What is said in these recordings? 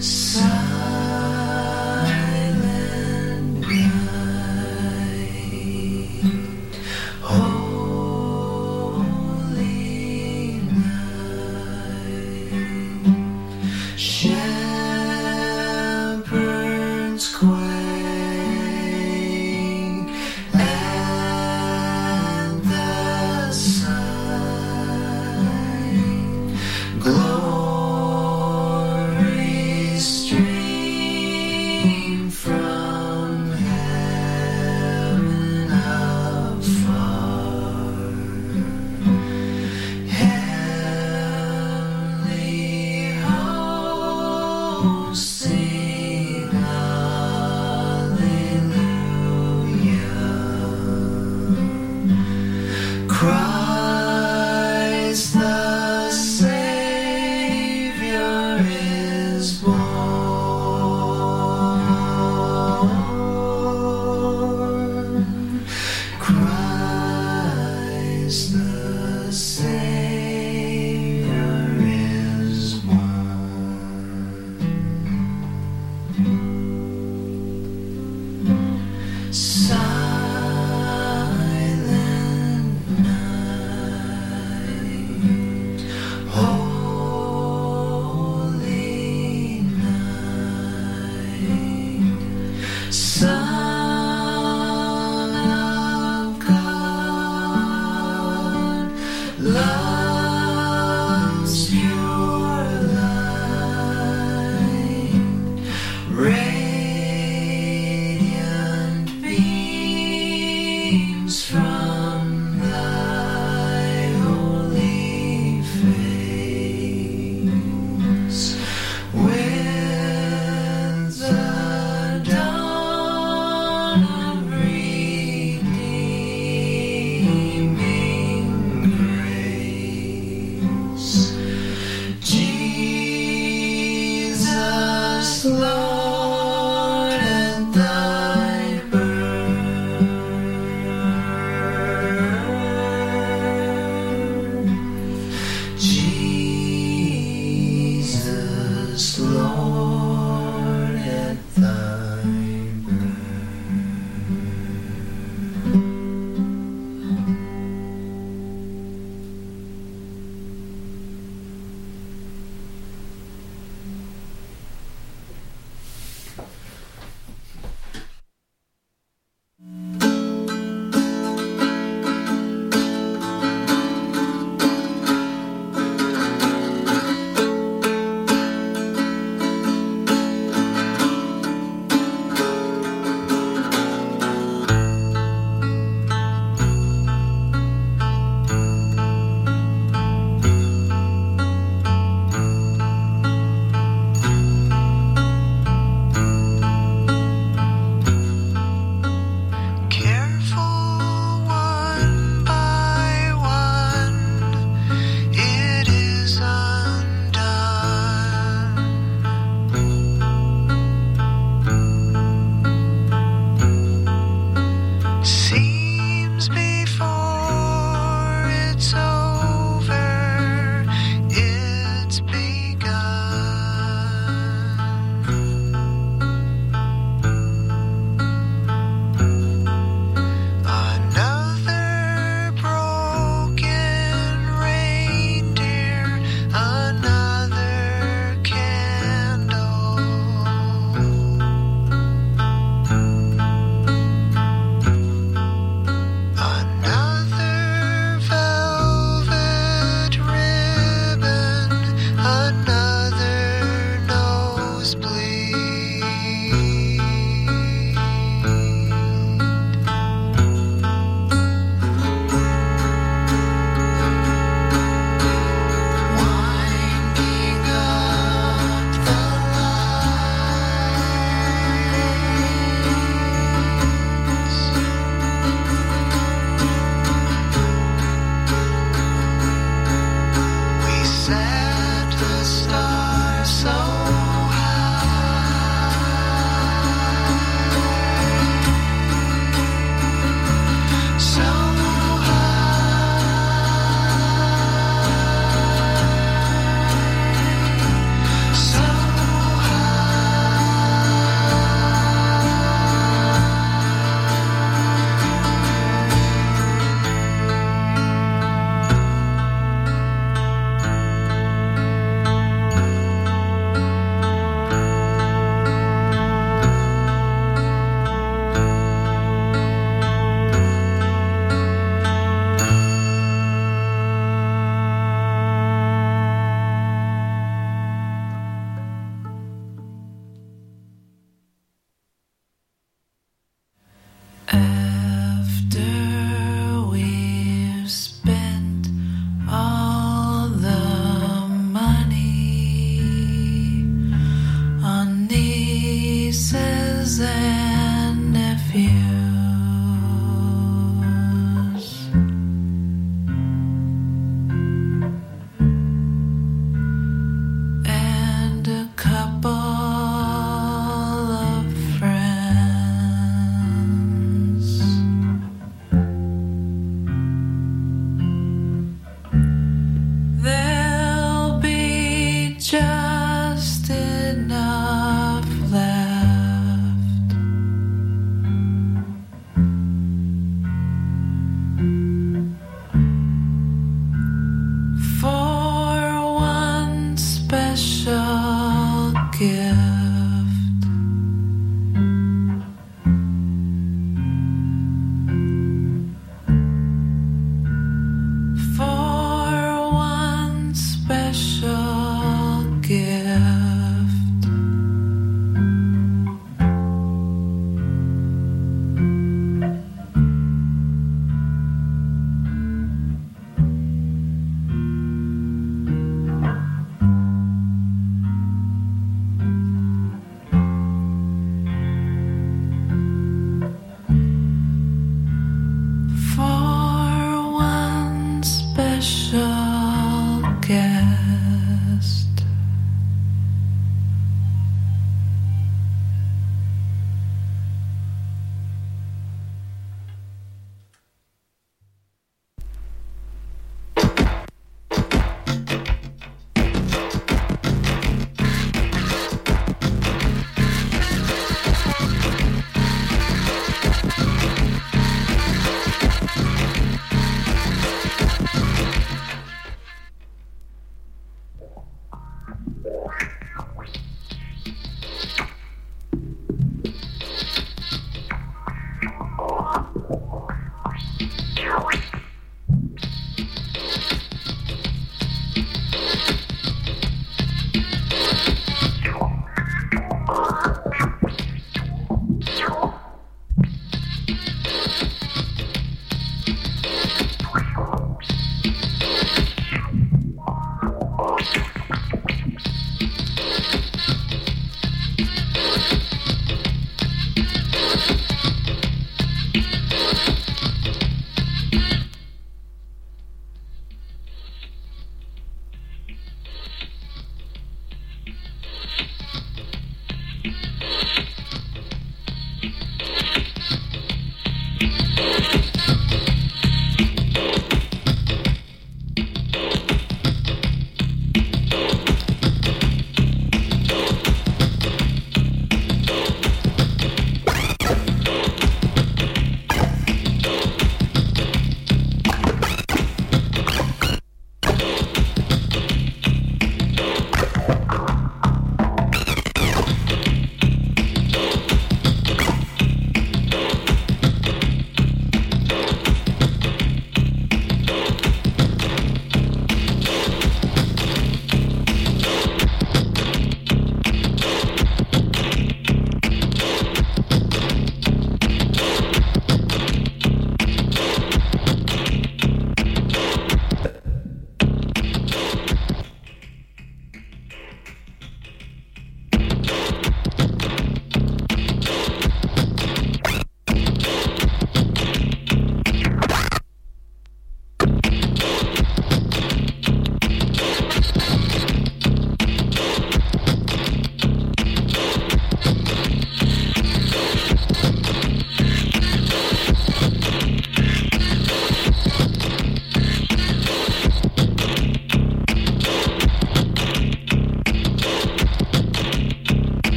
Sun.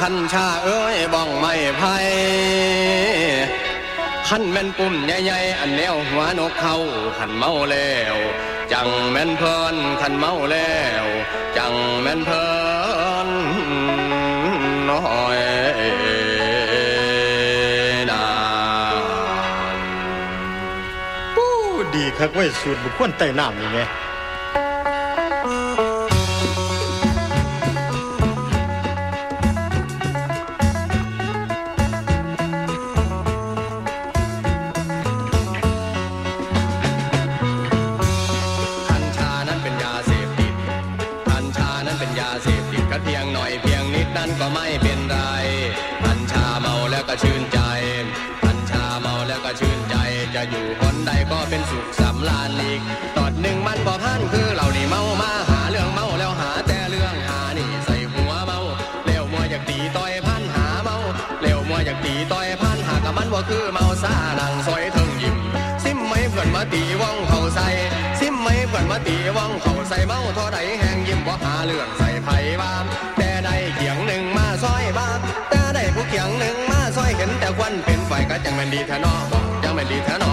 ขันชาเอ้ยบ้องไม่ไพ่ขันแม่นปุ่มใหญ่ๆอันแนวหัวนกเขาขันเมาแล้วจังแม่นเพลินขันเมาแล้วจังแม่นเพลินน้อยนาผู้ดีคักไว้สูตรบุคคลใต้น้ำนี่ไง ว่องเขาใส่เมาท่อไรแหงยิ้มบ่หาเรื่องใส่ไผ่บ้านแต่ได้เขียงหนึ่งมาซอยบ้านแต่ได้ผู้เขียงหนึ่งมาซอยเห็นแต่ควันเป็นไฟก็จังม่นดีแท้นอจังม่นดีแท้นอ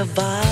ยั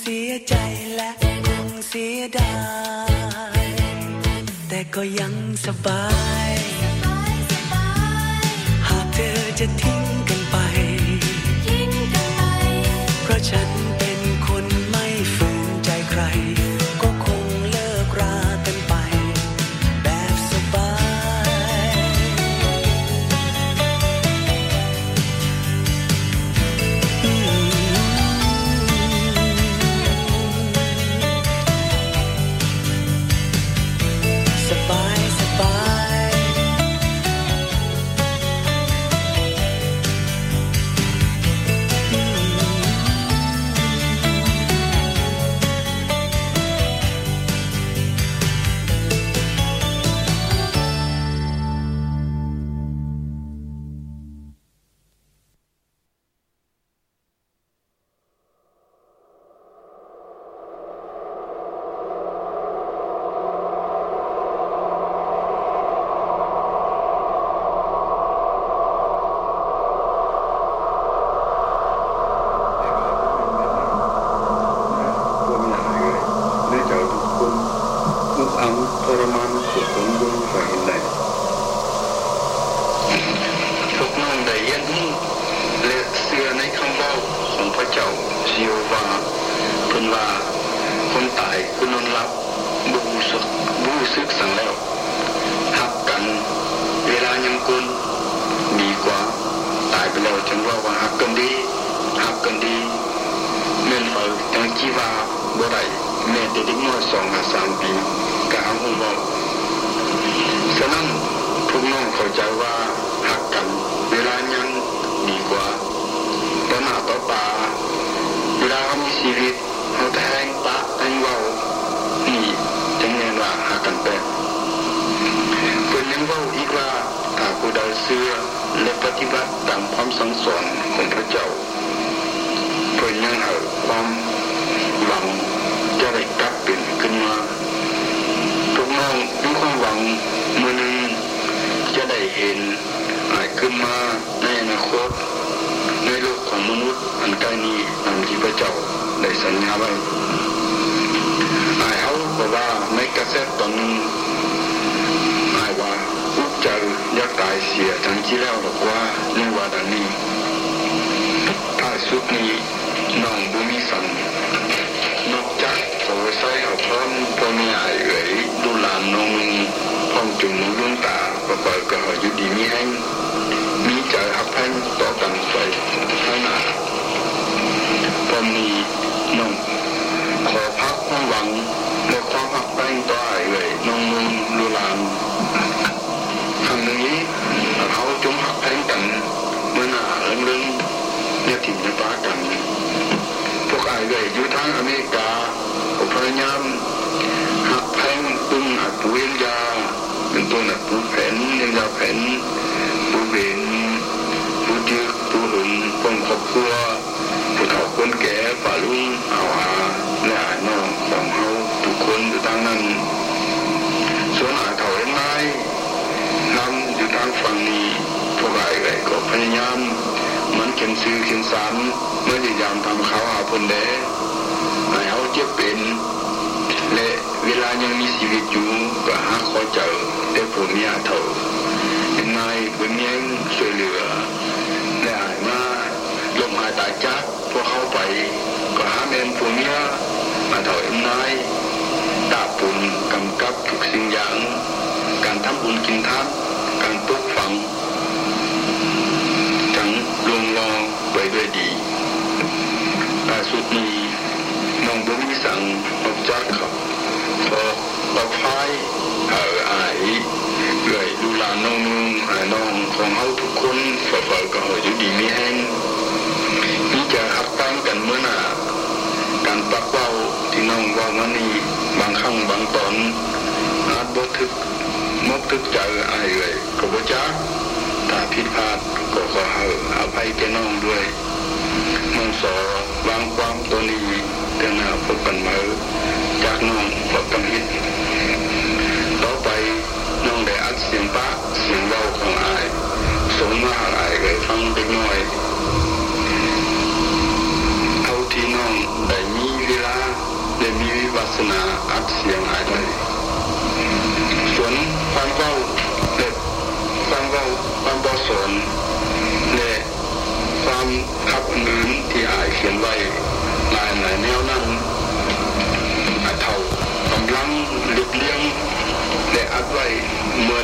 เสียใจและคงเสียดาย แต่ก็ยังสบาย หากเธอจะทิ้ง ลายังกุนดีกว่าตายไปแล้วจึงว่าว่าหักกันดีหักกันดีแม่นฝ้าจังจีว่าบ่ได้แม่แต่เด็กน้อยสองสามปีก็เอาหูเว้าฉะนั้นพวกน้องเข้าใจว่าหักกันเวลายังดีกว่าต่อหน้าต่อตาเวลาเขามีชีวิตเขาแทงปะแทงเว้านี่จึงเรียนว่าหักกันเป็นเพื่อนยังเว้าอีกว่าถ้า ผู้ใดเชื่อและปฏิบัติตามความสั่งสอนของพระเจ้าเพื่อนยังเอาความหวังจะได้กลับเป็นขึ้นมาทุกน้องมีความหวังมือหนึ่งจะได้เห็นอาจขึ้นมาในอนาคตในโลกของมนุษย์อันใกล้นี้ตามที่พระเจ้าได้สัญญาไว้อายเขาบอกว่าในกระแสตอนหนึงอายว่าอุกใจอยากตายเสียทั้งที่แล้วหรอกว่าในวาดันนี้ถ้าสุดนี้น้องบุมีสันนอกจากโอไซเอาพร้อมพ่อแม่เอ๋ยดูลานนงพ้องจุงมือลุ่นตาประกอบกับอยู่ดีมีแห้งมีใจหักแพงต่อกันไปข้างหน้าพอมีน้องขอพักความหวังและความหักแพงต่อไอเอ๋ยน้องมึงดูลาน ชิงไฟฟ้ากัน พวกอายเลยอยู่ทั้งอเมริกาอพยามหักแพงตุ้งหักปุ๋ยยา เป็นตัวหนักปุ๋ยแผ่นยังยาแผ่นปุ๋ยเบนปุ๋ยยึกปุ๋ยหึงป้องครอบครัวผู้เฒ่าคนแก่ป่าลุงเอาอาและอานองของเขาทุกคนอยู่ทางนั้นส่วนอาเฒ่าเอ็นไม้นำอยู่ทั้งฝั่งนี้พวกอายเลยก็พยายาม ขียนซื้อเขียนสารเมื่อจะยามทำเขาหาเพิ่นแดให้เขาเจ็บเป็น และเวลายังมีชีวิตอยู่ก็หาขอเจอแต่ผู้เมียเท่าเป็นนายเป็นเมียงช่วยเหลือและหายมาลมหายตายจากพวกเขาไปก็หาแมนผู้เมียมาเท่าเอ็มนายตาปุ่นกำกับทุกสิ่งอย่าง การทำบุญกินทานการปลูกฝัง จังลงรอไว้ ดีล่าสุดนี้น้องบุญสังออกจากเขาพอปลอดภัยเอออายเอื่อยดูลานน้องนุ่งน้องของเขาทุกคนฝ่าฝ่าก็อยู่ดีมีแห้งนี่จะหักตั้งกันเมื่อหน้าการปักเว้าที่น้องว่ามานี่บางครั้งบางตอนอาจบ่ทึกมกทึกใจอายเอ่ยก็บ่จักถ้าผิดพลาดก็ขอให้อภัยแก่น้องด้วย น้องสอวางความตัวนี้เดือนหน้าพบกันม่จากน้องบกกำฮิตต่อไปน้องได้อัดเสียงปะเสียงเว้าของอายส่งมาหาอายเลยฟังเด็กน้อยเท่าที่น้องได้มีเวลาได้มีวิปัสสนาอัดเสียงอายได้ส่วนความเว้าและความเว้าความบ่สอนและความพักนื้นที่อายเขียนไว้หลายหลายแนวนั้นอัดเท่ากำลังหลุดเลี้ยงแด้อัดไว้เมื่อ